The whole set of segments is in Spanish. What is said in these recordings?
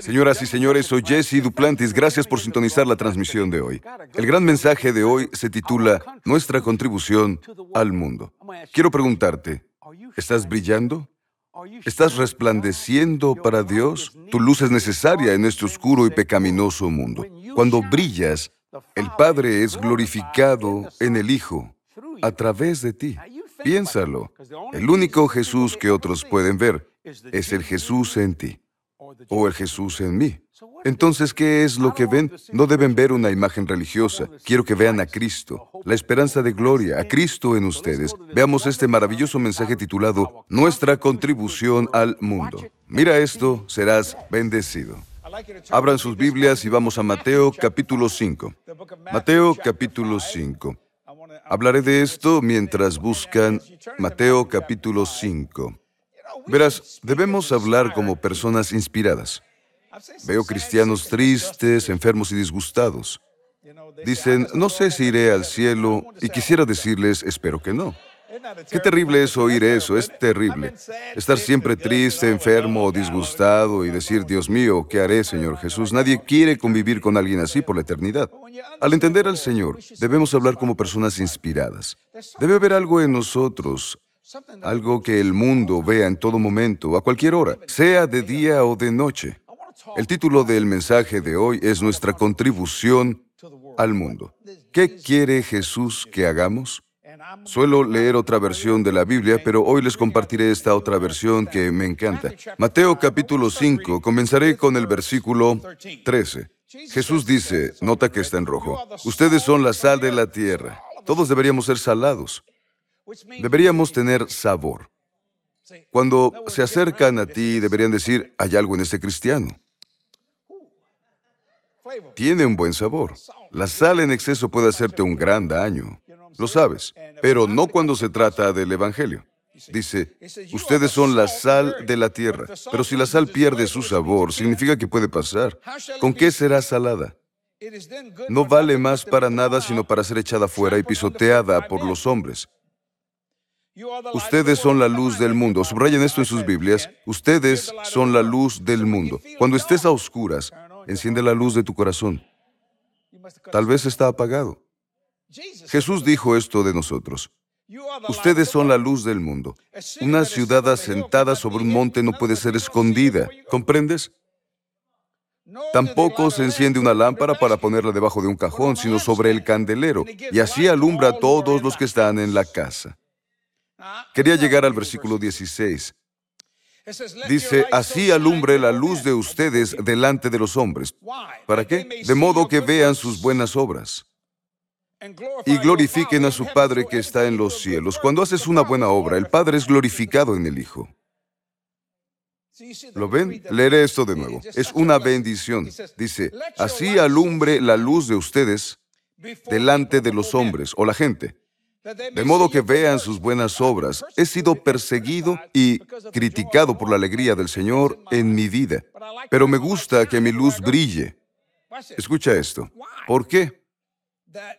Señoras y señores, soy Jesse Duplantis. Gracias por sintonizar la transmisión de hoy. El gran mensaje de hoy se titula Nuestra contribución al mundo. Quiero preguntarte, ¿estás brillando? ¿Estás resplandeciendo para Dios? Tu luz es necesaria en este oscuro y pecaminoso mundo. Cuando brillas, el Padre es glorificado en el Hijo a través de ti. Piénsalo. El único Jesús que otros pueden ver es el Jesús en ti o el Jesús en mí. Entonces, ¿qué es lo que ven? No deben ver una imagen religiosa. Quiero que vean a Cristo, la esperanza de gloria, a Cristo en ustedes. Veamos este maravilloso mensaje titulado Nuestra contribución al mundo. Mira esto, serás bendecido. Abran sus Biblias y vamos a Mateo capítulo 5. Mateo capítulo 5. Hablaré de esto mientras buscan Mateo capítulo 5. Verás, debemos hablar como personas inspiradas. Veo cristianos tristes, enfermos y disgustados. Dicen, no sé si iré al cielo y quisiera decirles, espero que no. Qué terrible es oír eso, es terrible. Estar siempre triste, enfermo o disgustado y decir, Dios mío, ¿qué haré, Señor Jesús? Nadie quiere convivir con alguien así por la eternidad. Al entender al Señor, debemos hablar como personas inspiradas. Debe haber algo en nosotros, algo que el mundo vea en todo momento, a cualquier hora, sea de día o de noche. El título del mensaje de hoy es Nuestra contribución al mundo. ¿Qué quiere Jesús que hagamos? Suelo leer otra versión de la Biblia, pero hoy les compartiré esta otra versión que me encanta. Mateo capítulo 5, comenzaré con el versículo 13. Jesús dice, nota que está en rojo, ustedes son la sal de la tierra. Todos deberíamos ser salados. Deberíamos tener sabor. Cuando se acercan a ti, deberían decir, hay algo en este cristiano. Tiene un buen sabor. La sal en exceso puede hacerte un gran daño. Lo sabes, pero no cuando se trata del Evangelio. Dice, ustedes son la sal de la tierra, pero si la sal pierde su sabor, significa que puede pasar. ¿Con qué será salada? No vale más para nada sino para ser echada fuera y pisoteada por los hombres. Ustedes son la luz del mundo. Subrayen esto en sus Biblias. Ustedes son la luz del mundo. Cuando estés a oscuras, enciende la luz de tu corazón. Tal vez está apagado. Jesús dijo esto de nosotros. Ustedes son la luz del mundo. Una ciudad asentada sobre un monte no puede ser escondida. ¿Comprendes? Tampoco se enciende una lámpara para ponerla debajo de un cajón, sino sobre el candelero, y así alumbra a todos los que están en la casa. Quería llegar al versículo 16. Dice, así alumbre la luz de ustedes delante de los hombres. ¿Para qué? De modo que vean sus buenas obras y glorifiquen a su Padre que está en los cielos. Cuando haces una buena obra, el Padre es glorificado en el Hijo. ¿Lo ven? Leeré esto de nuevo. Es una bendición. Dice, así alumbre la luz de ustedes delante de los hombres o la gente de modo que vean sus buenas obras. He sido perseguido y criticado por la alegría del Señor en mi vida, pero me gusta que mi luz brille. Escucha esto. ¿Por qué?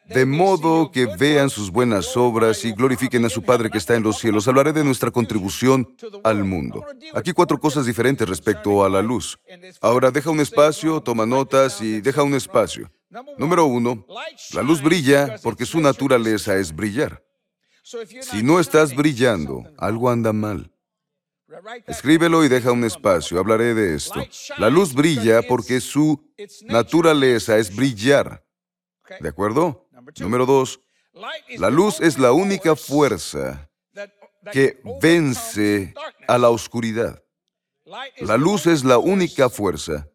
De modo que vean sus buenas obras y glorifiquen a su Padre que está en los cielos. Hablaré de nuestra contribución al mundo. Aquí cuatro cosas diferentes respecto a la luz. Ahora deja un espacio, toma notas y deja un espacio. Número uno, la luz brilla porque su naturaleza es brillar. Si no estás brillando, algo anda mal. Escríbelo y deja un espacio, hablaré de esto. La luz brilla porque su naturaleza es brillar. ¿De acuerdo? Número dos, la luz es la única fuerza que vence a la oscuridad. La luz es la única fuerza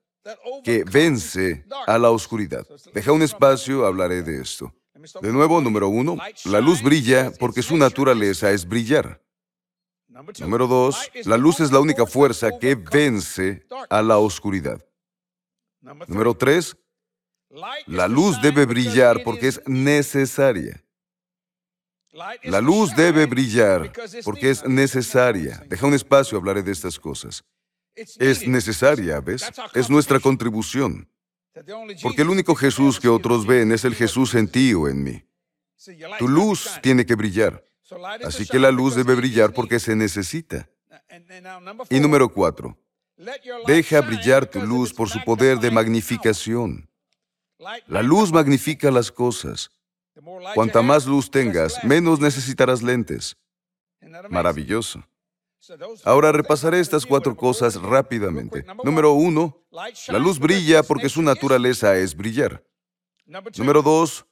que vence a la oscuridad. Deja un espacio, hablaré de esto. De nuevo, número uno, la luz brilla porque su naturaleza es brillar. Número dos, la luz es la única fuerza que vence a la oscuridad. Número tres, la luz debe brillar porque es necesaria. La luz debe brillar porque es necesaria. Deja un espacio, hablaré de estas cosas. Es necesaria, ¿ves? Es nuestra contribución. Porque el único Jesús que otros ven es el Jesús en ti o en mí. Tu luz tiene que brillar. Así que la luz debe brillar porque se necesita. Y número cuatro, Deja brillar tu luz por su poder de magnificación. La luz magnifica las cosas. Cuanta más luz tengas, menos necesitarás lentes. Maravilloso. Ahora repasaré estas cuatro cosas rápidamente. Número uno, la luz brilla porque su naturaleza es brillar. Número dos,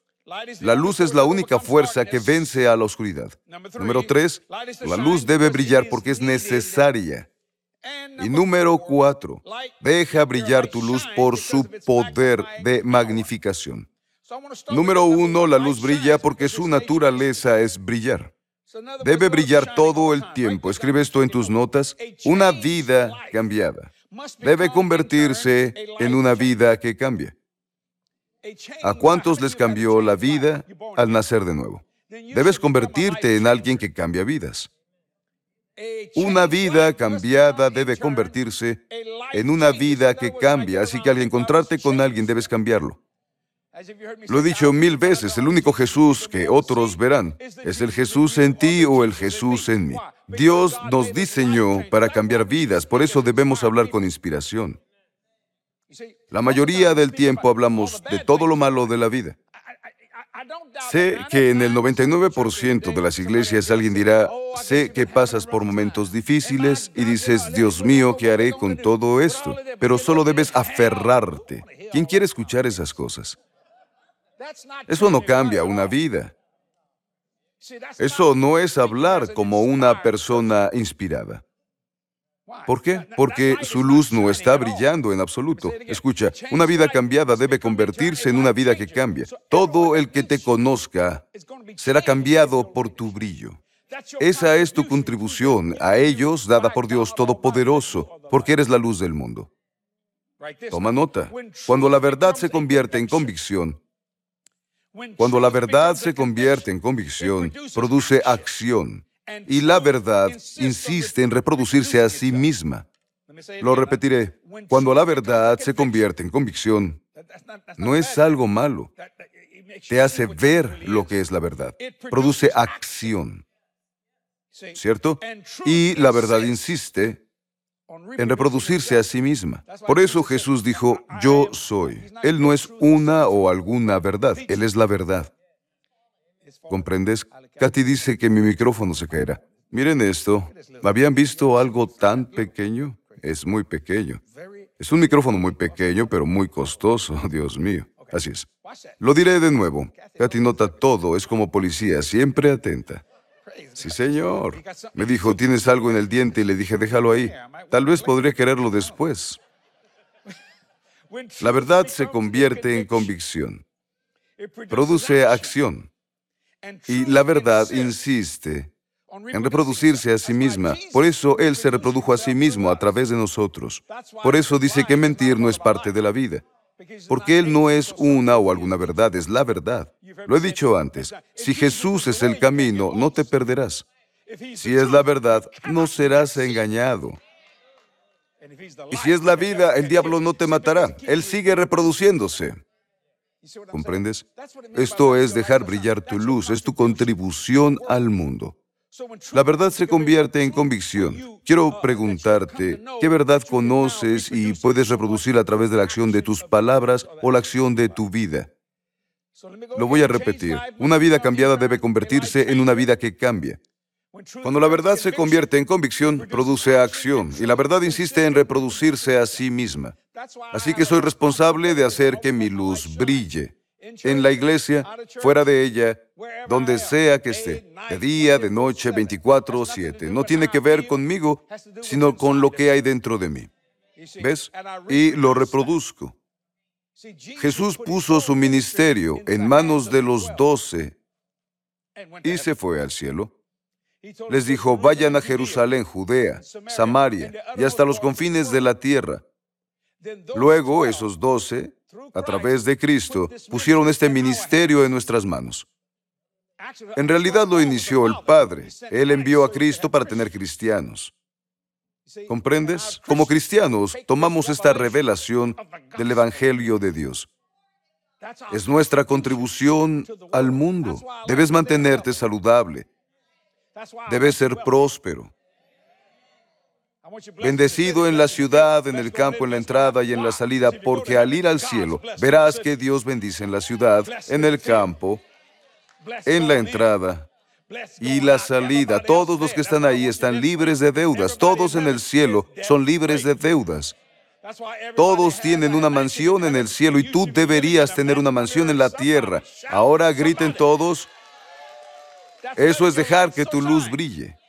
la luz es la única fuerza que vence a la oscuridad. Número tres, la luz debe brillar porque es necesaria. Y número cuatro, deja brillar tu luz por su poder de magnificación. Número uno, la luz brilla porque su naturaleza es brillar. Debe brillar todo el tiempo. Escribe esto en tus notas. Una vida cambiada. Debe convertirse en una vida que cambia. ¿A cuántos les cambió la vida al nacer de nuevo? Debes convertirte en alguien que cambia vidas. Una vida cambiada debe convertirse en una vida que cambia, así que al encontrarte con alguien debes cambiarlo. Lo he dicho mil veces, el único Jesús que otros verán es el Jesús en ti o el Jesús en mí. Dios nos diseñó para cambiar vidas, por eso debemos hablar con inspiración. La mayoría del tiempo hablamos de todo lo malo de la vida. Sé que en el 99% de las iglesias alguien dirá, sé que pasas por momentos difíciles y dices, Dios mío, ¿qué haré con todo esto? Pero solo debes aferrarte. ¿Quién quiere escuchar esas cosas? Eso no cambia una vida. Eso no es hablar como una persona inspirada. ¿Por qué? Porque su luz no está brillando en absoluto. Escucha, una vida cambiada debe convertirse en una vida que cambia. Todo el que te conozca será cambiado por tu brillo. Esa es tu contribución a ellos dada por Dios Todopoderoso, porque eres la luz del mundo. Toma nota. Cuando la verdad se convierte en convicción, cuando la verdad se convierte en convicción, produce acción. Y la verdad insiste en reproducirse a sí misma. Lo repetiré. Cuando la verdad se convierte en convicción, no es algo malo. Te hace ver lo que es la verdad. Produce acción. ¿Cierto? Y la verdad insiste en reproducirse a sí misma. Por eso Jesús dijo, yo soy. Él no es una o alguna verdad, Él es la verdad. ¿Comprendes? Katy dice que mi micrófono se caerá. Miren esto. ¿Habían visto algo tan pequeño? Es muy pequeño. Es un micrófono muy pequeño, pero muy costoso, Dios mío. Así es. Lo diré de nuevo. Katy nota todo, es como policía, siempre atenta. Sí, señor. Me dijo, ¿tienes algo en el diente? Y le dije, déjalo ahí. Tal vez podría quererlo después. La verdad se convierte en convicción. Produce acción. Y la verdad insiste en reproducirse a sí misma. Por eso Él se reprodujo a sí mismo a través de nosotros. Por eso dice que mentir no es parte de la vida. Porque Él no es una o alguna verdad, es la verdad. Lo he dicho antes, si Jesús es el camino, no te perderás. Si es la verdad, no serás engañado. Y si es la vida, el diablo no te matará. Él sigue reproduciéndose. ¿Comprendes? Esto es dejar brillar tu luz, es tu contribución al mundo. La verdad se convierte en convicción. Quiero preguntarte, ¿qué verdad conoces y puedes reproducir a través de la acción de tus palabras o la acción de tu vida? Lo voy a repetir. Una vida cambiada debe convertirse en una vida que cambia. Cuando la verdad se convierte en convicción, produce acción y la verdad insiste en reproducirse a sí misma. Así que soy responsable de hacer que mi luz brille en la iglesia, fuera de ella, donde sea que esté, de día, de noche, 24 o 7. No tiene que ver conmigo, sino con lo que hay dentro de mí. ¿Ves? Y lo reproduzco. Jesús puso su ministerio en manos de los doce y se fue al cielo. Les dijo, vayan a Jerusalén, Judea, Samaria y hasta los confines de la tierra. Luego esos doce a través de Cristo, pusieron este ministerio en nuestras manos. En realidad lo inició el Padre. Él envió a Cristo para tener cristianos. ¿Comprendes? Como cristianos, tomamos esta revelación del Evangelio de Dios. Es nuestra contribución al mundo. Debes mantenerte saludable. Debes ser próspero. Bendecido en la ciudad, en el campo, en la entrada y en la salida, porque al ir al cielo verás que Dios bendice en la ciudad, en el campo, en la entrada y la salida. Todos los que están ahí están libres de deudas. Todos en el cielo son libres de deudas. Todos tienen una mansión en el cielo y tú deberías tener una mansión en la tierra. Ahora griten todos. Eso es dejar que tu luz brille.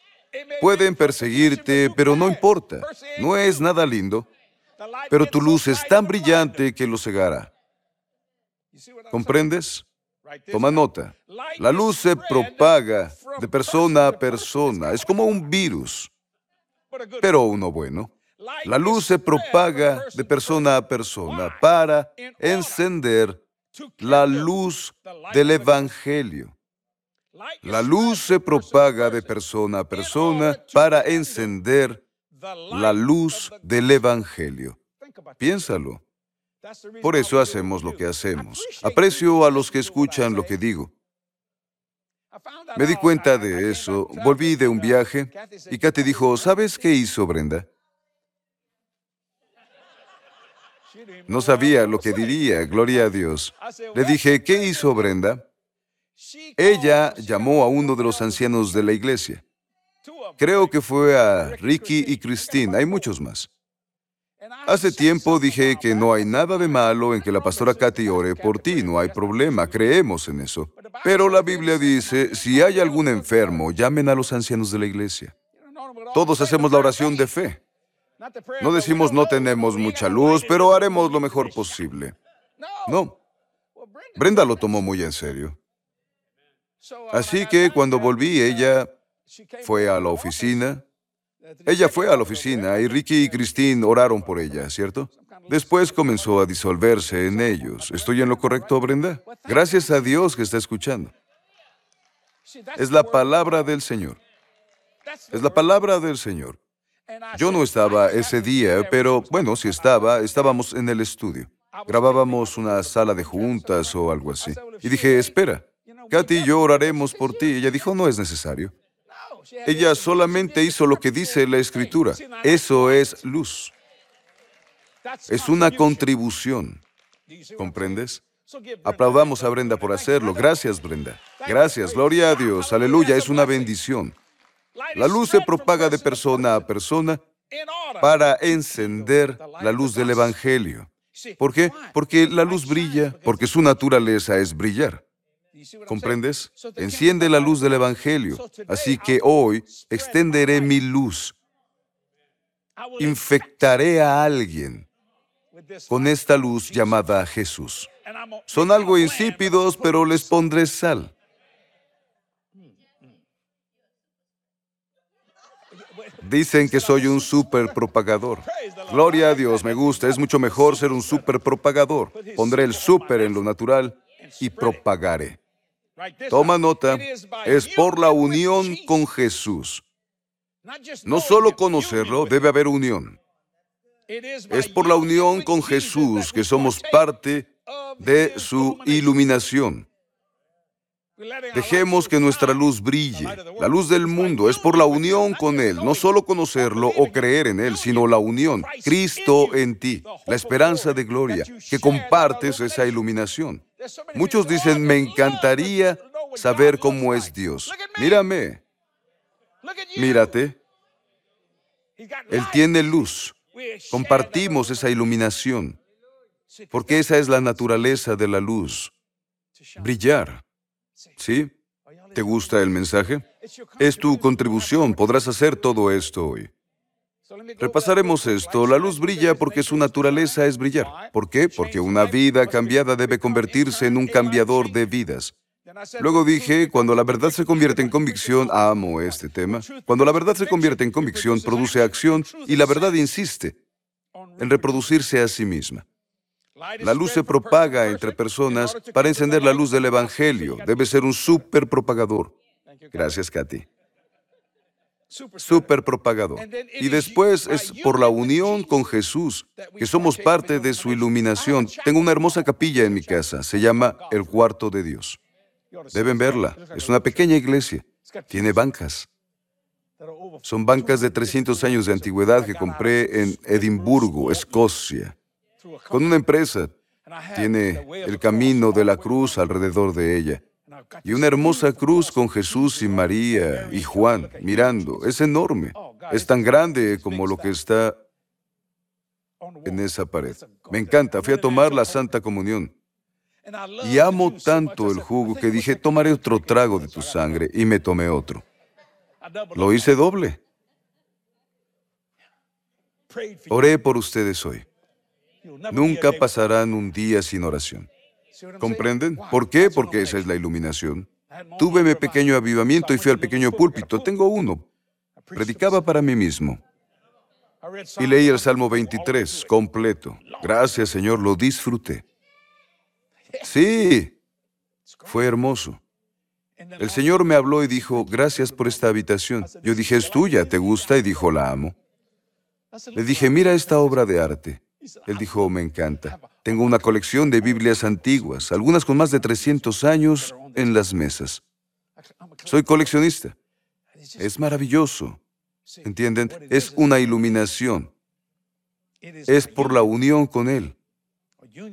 Pueden perseguirte, pero no importa. No es nada lindo, pero tu luz es tan brillante que lo cegará. ¿Comprendes? Toma nota. La luz se propaga de persona a persona. Es como un virus, pero uno bueno. La luz se propaga de persona a persona para encender la luz del Evangelio. La luz se propaga de persona a persona para encender la luz del Evangelio. Piénsalo. Por eso hacemos lo que hacemos. Aprecio a los que escuchan lo que digo. Me di cuenta de eso. Volví de un viaje y Katy dijo, ¿sabes qué hizo Brenda? No sabía lo que diría, gloria a Dios. Le dije, ¿qué hizo Brenda? Ella llamó a uno de los ancianos de la iglesia. Creo que fue a Ricky y Christine, hay muchos más. Hace tiempo dije que no hay nada de malo en que la pastora Katy ore por ti, no hay problema, creemos en eso. Pero la Biblia dice, si hay algún enfermo, llamen a los ancianos de la iglesia. Todos hacemos la oración de fe. No decimos no tenemos mucha luz, pero haremos lo mejor posible. No. Brenda lo tomó muy en serio. Así que cuando volví, ella fue a la oficina. Ella fue a la oficina y Ricky y Christine oraron por ella, ¿cierto? Después comenzó a disolverse en ellos. ¿Estoy en lo correcto, Brenda? Gracias a Dios que está escuchando. Es la palabra del Señor. Es la palabra del Señor. Yo no estaba ese día, pero bueno, si estaba, estábamos en el estudio. Grabábamos una sala de juntas o algo así. Y dije, espera, Katy y yo oraremos por ti. Ella dijo, no es necesario. Ella solamente hizo lo que dice la escritura. Eso es luz. Es una contribución. ¿Comprendes? Aplaudamos a Brenda por hacerlo. Gracias, Brenda. Gracias. Gloria a Dios. Aleluya. Es una bendición. La luz se propaga de persona a persona para encender la luz del Evangelio. ¿Por qué? Porque la luz brilla, porque su naturaleza es brillar. ¿Comprendes? Enciende la luz del Evangelio. Así que hoy extenderé mi luz. Infectaré a alguien con esta luz llamada Jesús. Son algo insípidos, pero les pondré sal. Dicen que soy un super propagador. Gloria a Dios, me gusta. Es mucho mejor ser un super propagador. Pondré el super en lo natural y propagaré. Toma nota, es por la unión con Jesús. No solo conocerlo, debe haber unión. Es por la unión con Jesús que somos parte de su iluminación. Dejemos que nuestra luz brille. La luz del mundo es por la unión con Él, no solo conocerlo o creer en Él, sino la unión. Cristo en ti, la esperanza de gloria, que compartes esa iluminación. Muchos dicen, me encantaría saber cómo es Dios. Mírame, mírate. Él tiene luz. Compartimos esa iluminación, porque esa es la naturaleza de la luz, brillar. ¿Sí? ¿Te gusta el mensaje? Es tu contribución, podrás hacer todo esto hoy. Repasaremos esto. La luz brilla porque su naturaleza es brillar. ¿Por qué? Porque una vida cambiada debe convertirse en un cambiador de vidas. Luego dije, cuando la verdad se convierte en convicción, amo este tema, cuando la verdad se convierte en convicción, produce acción y la verdad insiste en reproducirse a sí misma. La luz se propaga entre personas para encender la luz del Evangelio. Debe ser un super propagador. Gracias, Katy. Super propagador. Y después es por la unión con Jesús, que somos parte de su iluminación. Tengo una hermosa capilla en mi casa. Se llama el cuarto de Dios. Deben verla. Es una pequeña iglesia. Tiene bancas. Son bancas de 300 años de antigüedad que compré en Edimburgo, Escocia, con una empresa. Tiene el camino de la cruz alrededor de ella. Y una hermosa cruz con Jesús y María y Juan mirando. Es enorme. Es tan grande como lo que está en esa pared. Me encanta. Fui a tomar la Santa Comunión. Y amo tanto el jugo que dije, tomaré otro trago de tu sangre y me tomé otro. Lo hice doble. Oré por ustedes hoy. Nunca pasarán un día sin oración. ¿Comprenden? ¿Por qué? Porque esa es la iluminación. Tuve mi pequeño avivamiento y fui al pequeño púlpito. Tengo uno. Predicaba para mí mismo. Y leí el Salmo 23 completo. Gracias, Señor, lo disfruté. Sí, fue hermoso. El Señor me habló y dijo, gracias por esta habitación. Yo dije, es tuya, ¿te gusta? Y dijo, la amo. Le dije, mira esta obra de arte. Él dijo, me encanta. Tengo una colección de Biblias antiguas, algunas con más de 300 años en las mesas. Soy coleccionista. Es maravilloso. ¿Entienden? Es una iluminación. Es por la unión con Él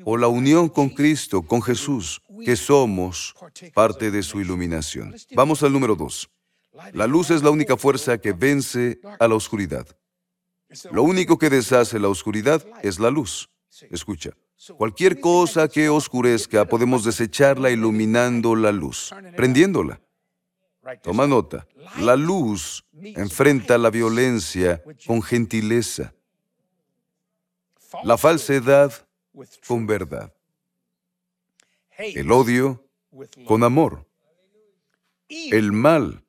o la unión con Cristo, con Jesús, que somos parte de su iluminación. Vamos al número dos. La luz es la única fuerza que vence a la oscuridad. Lo único que deshace la oscuridad es la luz. Escucha, cualquier cosa que oscurezca podemos desecharla iluminando la luz, prendiéndola. Toma nota, la luz enfrenta la violencia con gentileza. La falsedad con verdad. El odio con amor. El mal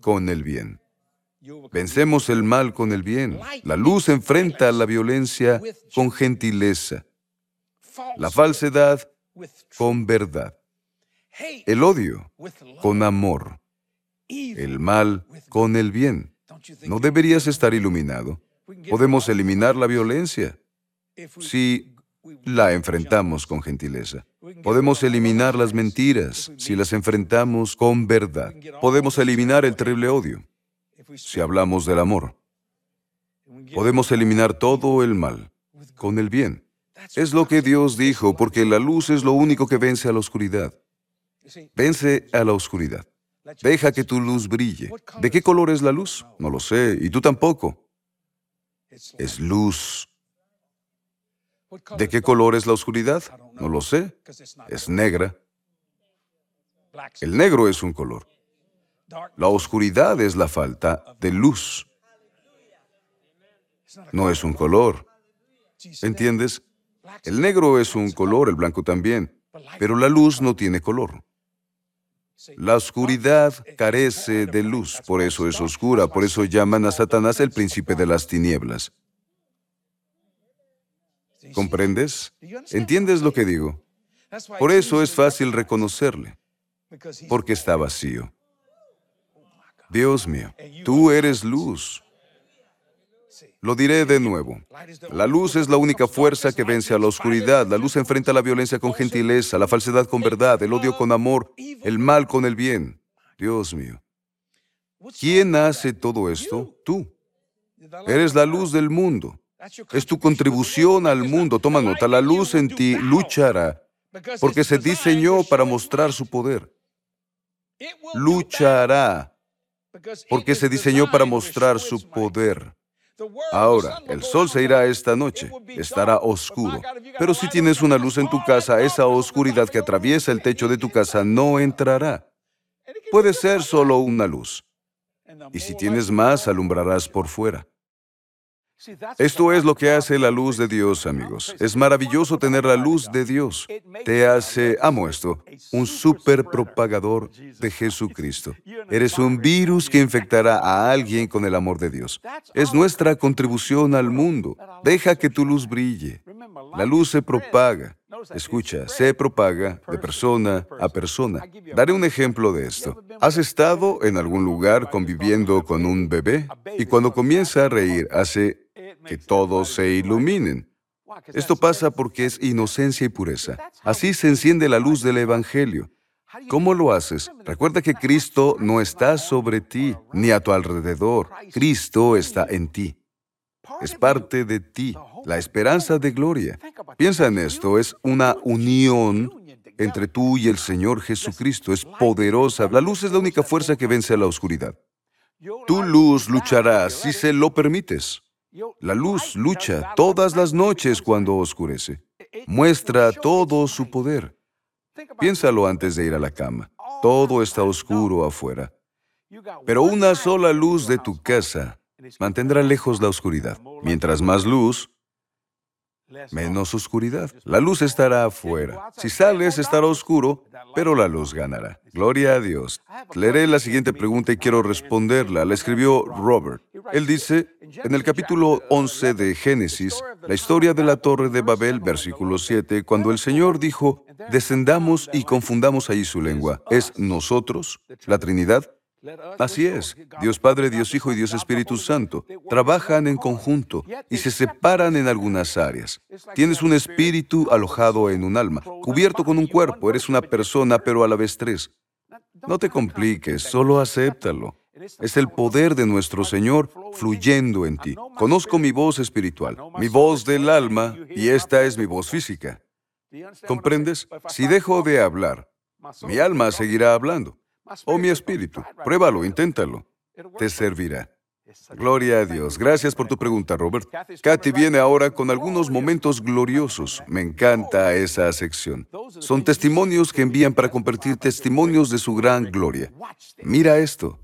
con el bien. Vencemos el mal con el bien. La luz enfrenta la violencia con gentileza. La falsedad con verdad. El odio con amor. El mal con el bien. ¿No deberías estar iluminado? Podemos eliminar la violencia si la enfrentamos con gentileza. Podemos eliminar las mentiras si las enfrentamos con verdad. Podemos eliminar el terrible odio si hablamos del amor. Podemos eliminar todo el mal con el bien. Es lo que Dios dijo, porque la luz es lo único que vence a la oscuridad. Vence a la oscuridad. Deja que tu luz brille. ¿De qué color es la luz? No lo sé, y tú tampoco. Es luz. ¿De qué color es la oscuridad? No lo sé. Es negra. El negro es un color. La oscuridad es la falta de luz. No es un color. ¿Entiendes? El negro es un color, el blanco también, pero la luz no tiene color. La oscuridad carece de luz, por eso es oscura, por eso llaman a Satanás el príncipe de las tinieblas. ¿Comprendes? ¿Entiendes lo que digo? Por eso es fácil reconocerle, porque está vacío. Dios mío, tú eres luz. Lo diré de nuevo. La luz es la única fuerza que vence a la oscuridad. La luz enfrenta la violencia con gentileza, la falsedad con verdad, el odio con amor, el mal con el bien. Dios mío. ¿Quién hace todo esto? Tú. Eres la luz del mundo. Es tu contribución al mundo. Toma nota, la luz en ti luchará, porque se diseñó para mostrar su poder. Luchará, porque se diseñó para mostrar su poder. Ahora, el sol se irá esta noche, estará oscuro, pero si tienes una luz en tu casa, esa oscuridad que atraviesa el techo de tu casa no entrará. Puede ser solo una luz. Y si tienes más, alumbrarás por fuera. Esto es lo que hace la luz de Dios, amigos. Es maravilloso tener la luz de Dios. Te hace, amo esto, un super propagador de Jesucristo. Eres un virus que infectará a alguien con el amor de Dios. Es nuestra contribución al mundo. Deja que tu luz brille. La luz se propaga. Escucha, se propaga de persona a persona. Daré un ejemplo de esto. ¿Has estado en algún lugar conviviendo con un bebé? Y cuando comienza a reír, hace que todos se iluminen. Esto pasa porque es inocencia y pureza. Así se enciende la luz del Evangelio. ¿Cómo lo haces? Recuerda que Cristo no está sobre ti ni a tu alrededor. Cristo está en ti. Es parte de ti, la esperanza de gloria. Piensa en esto, es una unión entre tú y el Señor Jesucristo. Es poderosa. La luz es la única fuerza que vence a la oscuridad. Tu luz luchará si se lo permites. La luz lucha todas las noches cuando oscurece. Muestra todo su poder. Piénsalo antes de ir a la cama. Todo está oscuro afuera. Pero una sola luz de tu casa mantendrá lejos la oscuridad. Mientras más luz, menos oscuridad. La luz estará afuera. Si sales, estará oscuro, pero la luz ganará. Gloria a Dios. Leeré la siguiente pregunta y quiero responderla. La escribió Robert. Él dice, en el capítulo 11 de Génesis, la historia de la torre de Babel, versículo 7, cuando el Señor dijo, descendamos y confundamos ahí su lengua, ¿es nosotros, la Trinidad? Así es, Dios Padre, Dios Hijo y Dios Espíritu Santo trabajan en conjunto y se separan en algunas áreas. Tienes un espíritu alojado en un alma, cubierto con un cuerpo, eres una persona pero a la vez tres. No te compliques, solo acéptalo. Es el poder de nuestro Señor fluyendo en ti. Conozco mi voz espiritual, mi voz del alma, y esta es mi voz física. ¿Comprendes? Si dejo de hablar, mi alma seguirá hablando. O mi espíritu. Pruébalo, inténtalo. Te servirá. Gloria a Dios. Gracias por tu pregunta, Robert. Katy viene ahora con algunos momentos gloriosos. Me encanta esa sección. Son testimonios que envían para compartir testimonios de su gran gloria. Mira esto.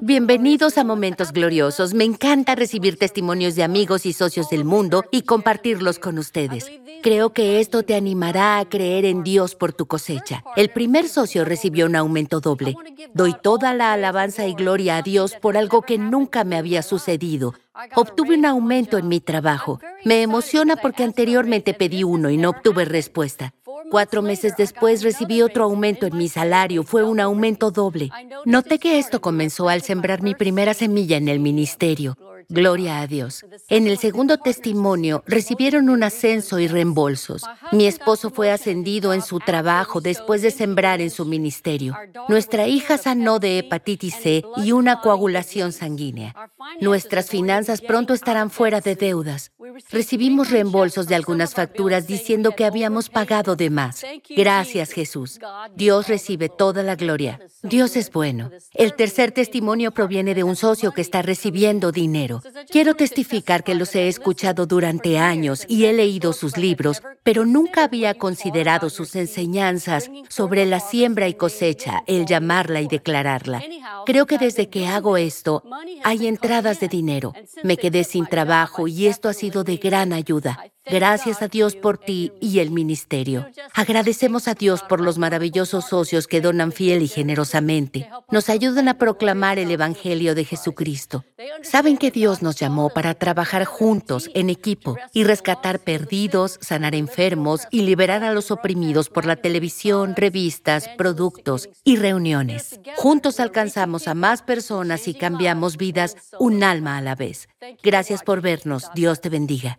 Bienvenidos a Momentos Gloriosos. Me encanta recibir testimonios de amigos y socios del mundo y compartirlos con ustedes. Creo que esto te animará a creer en Dios por tu cosecha. El primer socio recibió un aumento doble. Doy toda la alabanza y gloria a Dios por algo que nunca me había sucedido. Obtuve un aumento en mi trabajo. Me emociona porque anteriormente pedí uno y no obtuve respuesta. Cuatro meses después recibí otro aumento en mi salario. Fue un aumento doble. Noté que esto comenzó al sembrar mi primera semilla en el ministerio. Gloria a Dios. En el segundo testimonio recibieron un ascenso y reembolsos. Mi esposo fue ascendido en su trabajo después de sembrar en su ministerio. Nuestra hija sanó de hepatitis C y una coagulación sanguínea. Nuestras finanzas pronto estarán fuera de deudas. Recibimos reembolsos de algunas facturas diciendo que habíamos pagado de más. Gracias Jesús. Dios recibe toda la gloria. Dios es bueno. El tercer testimonio proviene de un socio que está recibiendo dinero. Quiero testificar que los he escuchado durante años y he leído sus libros, pero nunca había considerado sus enseñanzas sobre la siembra y cosecha, el llamarla y declararla. Creo que desde que hago esto, hay entradas de dinero. Me quedé sin trabajo y esto ha sido de gran ayuda. Gracias a Dios por ti y el ministerio. Agradecemos a Dios por los maravillosos socios que donan fiel y generosamente. Nos ayudan a proclamar el Evangelio de Jesucristo. Saben que Dios nos llamó para trabajar juntos, en equipo, y rescatar perdidos, sanar enfermos y liberar a los oprimidos por la televisión, revistas, productos y reuniones. Juntos alcanzamos a más personas y cambiamos vidas un alma a la vez. Gracias por vernos. Dios te bendiga.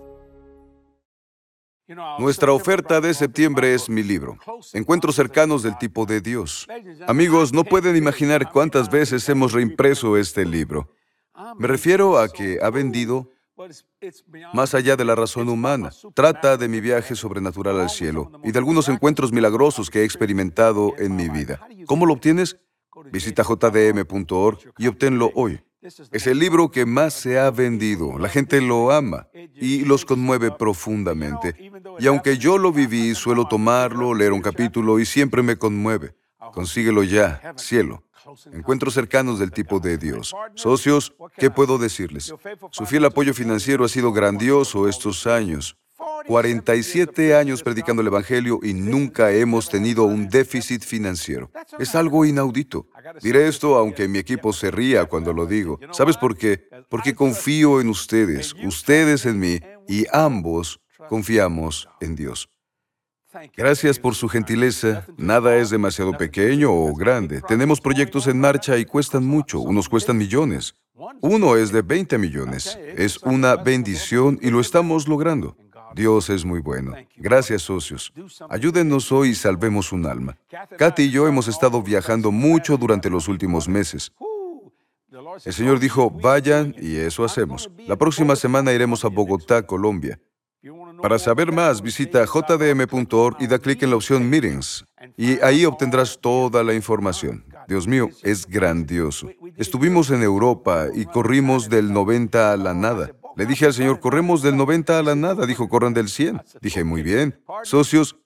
Nuestra oferta de septiembre es mi libro, Encuentros cercanos del tipo de Dios. Amigos, no pueden imaginar cuántas veces hemos reimpreso este libro. Me refiero a que ha vendido más allá de la razón humana. Trata de mi viaje sobrenatural al cielo y de algunos encuentros milagrosos que he experimentado en mi vida. ¿Cómo lo obtienes? Visita jdm.org y obténlo hoy. Es el libro que más se ha vendido. La gente lo ama y los conmueve profundamente. Y aunque yo lo viví, suelo tomarlo, leer un capítulo y siempre me conmueve. Consíguelo ya, cielo. Encuentros cercanos del tipo de Dios. Socios, ¿qué puedo decirles? Su fiel apoyo financiero ha sido grandioso estos años. 47 años predicando el Evangelio y nunca hemos tenido un déficit financiero. Es algo inaudito. Diré esto aunque mi equipo se ría cuando lo digo. ¿Sabes por qué? Porque confío en ustedes, ustedes en mí, y ambos confiamos en Dios. Gracias por su gentileza. Nada es demasiado pequeño o grande. Tenemos proyectos en marcha y cuestan mucho. Unos cuestan millones. Uno es de 20 millones. Es una bendición y lo estamos logrando. Dios es muy bueno. Gracias, socios. Ayúdenos hoy y salvemos un alma. Katy y yo hemos estado viajando mucho durante los últimos meses. El Señor dijo, vayan y eso hacemos. La próxima semana iremos a Bogotá, Colombia. Para saber más, visita jdm.org y da clic en la opción Meetings. Y ahí obtendrás toda la información. Dios mío, es grandioso. Estuvimos en Europa y corrimos del 90 a la nada. Le dije al Señor, corremos del 90 a la nada. Dijo, corran del 100. Dije, muy bien. Socios,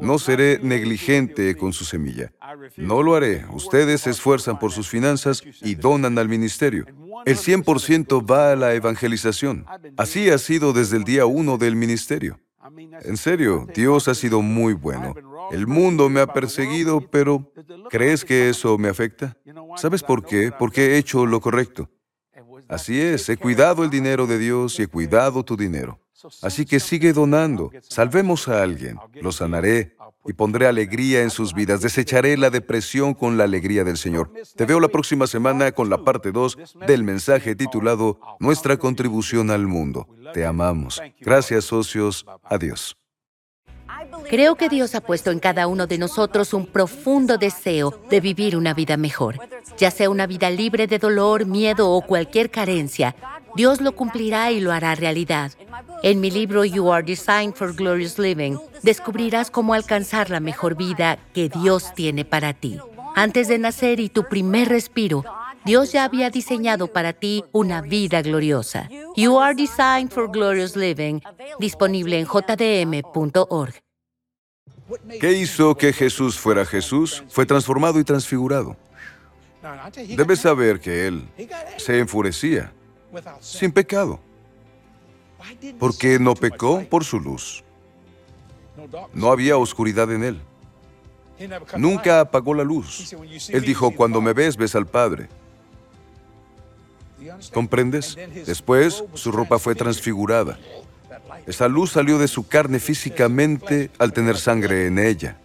no seré negligente con su semilla. No lo haré. Ustedes se esfuerzan por sus finanzas y donan al ministerio. El 100% va a la evangelización. Así ha sido desde el día uno del ministerio. En serio, Dios ha sido muy bueno. El mundo me ha perseguido, pero ¿crees que eso me afecta? ¿Sabes por qué? Porque he hecho lo correcto. Así es, he cuidado el dinero de Dios y he cuidado tu dinero. Así que sigue donando. Salvemos a alguien. Lo sanaré y pondré alegría en sus vidas. Desecharé la depresión con la alegría del Señor. Te veo la próxima semana con la parte 2 del mensaje titulado Nuestra contribución al mundo. Te amamos. Gracias, socios. Adiós. Creo que Dios ha puesto en cada uno de nosotros un profundo deseo de vivir una vida mejor. Ya sea una vida libre de dolor, miedo o cualquier carencia, Dios lo cumplirá y lo hará realidad. En mi libro You Are Designed for Glorious Living, descubrirás cómo alcanzar la mejor vida que Dios tiene para ti. Antes de nacer y tu primer respiro, Dios ya había diseñado para ti una vida gloriosa. You Are Designed for Glorious Living, disponible en jdm.org. ¿Qué hizo que Jesús fuera Jesús? Fue transformado y transfigurado. Debes saber que Él se enfurecía sin pecado. ¿Por qué no pecó? Por su luz. No había oscuridad en Él. Nunca apagó la luz. Él dijo, cuando me ves, ves al Padre. ¿Comprendes? Después, su ropa fue transfigurada. Esa luz salió de su carne físicamente al tener sangre en ella.